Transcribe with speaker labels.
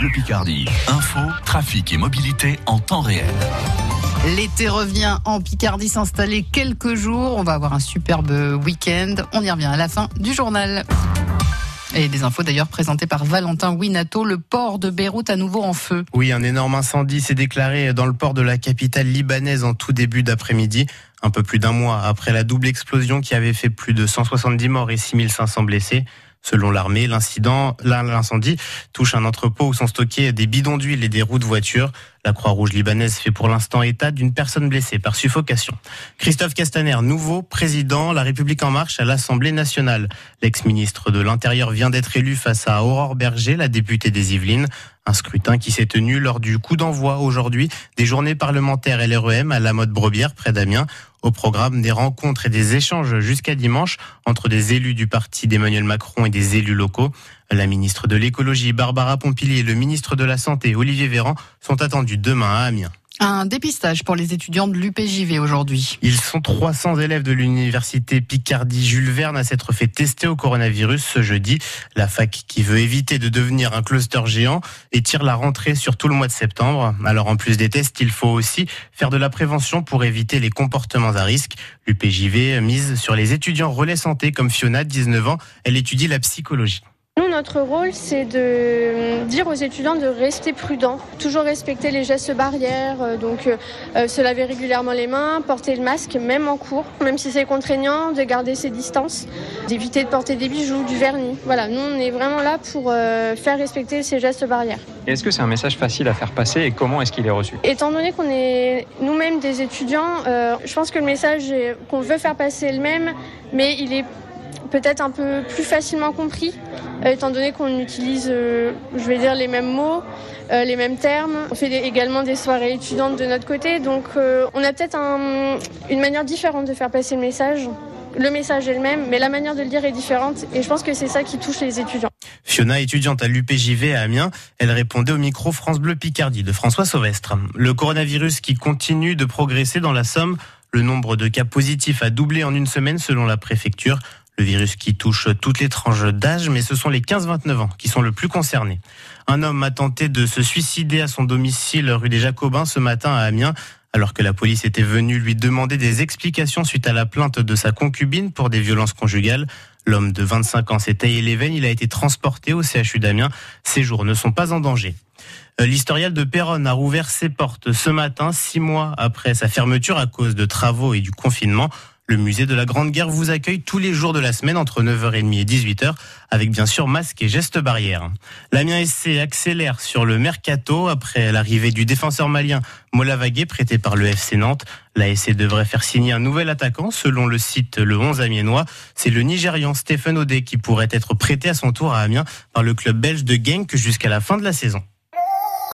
Speaker 1: Bleu Picardie. Info, trafic et mobilité en temps réel.
Speaker 2: L'été revient en Picardie s'installer quelques jours. On va avoir un superbe week-end. On y revient à la fin du journal. Et des infos d'ailleurs présentées par Valentin Winato, le port de Beyrouth à nouveau en feu.
Speaker 3: Oui, un énorme incendie s'est déclaré dans le port de la capitale libanaise en tout début d'après-midi, un peu plus d'un mois après la double explosion qui avait fait plus de 170 morts et 6500 blessés. Selon l'armée, l'incident, l'incendie touche un entrepôt où sont stockés des bidons d'huile et des roues de voiture. La Croix-Rouge libanaise fait pour l'instant état d'une personne blessée par suffocation. Christophe Castaner, nouveau président La République en marche à l'Assemblée nationale. L'ex-ministre de l'Intérieur vient d'être élu face à Aurore Berger, la députée des Yvelines. Un scrutin qui s'est tenu lors du coup d'envoi aujourd'hui des journées parlementaires LREM à la mode Brobière près d'Amiens. Au programme des rencontres et des échanges jusqu'à dimanche entre des élus du parti d'Emmanuel Macron et des élus locaux. La ministre de l'écologie Barbara Pompili et le ministre de la Santé Olivier Véran sont attendus demain à Amiens.
Speaker 2: Un dépistage pour les étudiants de l'UPJV aujourd'hui.
Speaker 3: Ils sont 300 élèves de l'université Picardie Jules Verne à s'être fait tester au coronavirus ce jeudi. La fac qui veut éviter de devenir un cluster géant et tire la rentrée sur tout le mois de septembre. Alors en plus des tests, il faut aussi faire de la prévention pour éviter les comportements à risque. L'UPJV mise sur les étudiants relais santé comme Fiona, 19 ans. Elle étudie la psychologie.
Speaker 4: Nous, notre rôle, c'est de dire aux étudiants de rester prudents, toujours respecter les gestes barrières, euh, donc euh, se laver régulièrement les mains, porter le masque, même en cours, même si c'est contraignant, de garder ses distances, d'éviter de porter des bijoux, du vernis. Voilà, nous, on est vraiment là pour euh, faire respecter ces gestes barrières.
Speaker 5: Est-ce que c'est un message facile à faire passer et comment est-ce qu'il est reçu?
Speaker 4: Étant donné qu'on est nous-mêmes des étudiants, je pense que le message qu'on veut faire passer est le même, mais il est peut-être un peu plus facilement compris, euh, étant donné qu'on utilise, euh, je vais dire, les mêmes mots, euh, les mêmes termes. On fait également des soirées étudiantes de notre côté, donc on a peut-être une manière différente de faire passer le message. Le message est le même, mais la manière de le dire est différente, et je pense que c'est ça qui touche les étudiants.
Speaker 3: Fiona, étudiante à l'UPJV à Amiens, elle répondait au micro France Bleu Picardie de François Sauvestre. Le coronavirus qui continue de progresser dans la Somme, le nombre de cas positifs a doublé en une semaine selon la préfecture. Le virus qui touche toutes les tranches d'âge, mais ce sont les 15-29 ans qui sont le plus concernés. Un homme a tenté de se suicider à son domicile rue des Jacobins ce matin à Amiens. Alors que la police était venue lui demander des explications suite à la plainte de sa concubine pour des violences conjugales, l'homme de 25 ans s'est taillé les veines. Il a été transporté au CHU d'Amiens. Ses jours ne sont pas en danger. Euh, l'historial de Péronne a rouvert ses portes ce matin, six mois après sa fermeture à cause de travaux et du confinement. Le musée de la Grande Guerre vous accueille tous les jours de la semaine entre 9h30 et 18h avec bien sûr masque et gestes barrières. L'Amiens SC accélère sur le mercato après l'arrivée du défenseur malien Molavagé prêté par le FC Nantes. La SC devrait faire signer un nouvel attaquant selon le site Le 11 Amiénois. C'est le Nigérian Stephen Odé qui pourrait être prêté à son tour à Amiens par le club belge de Genk jusqu'à la fin de la saison.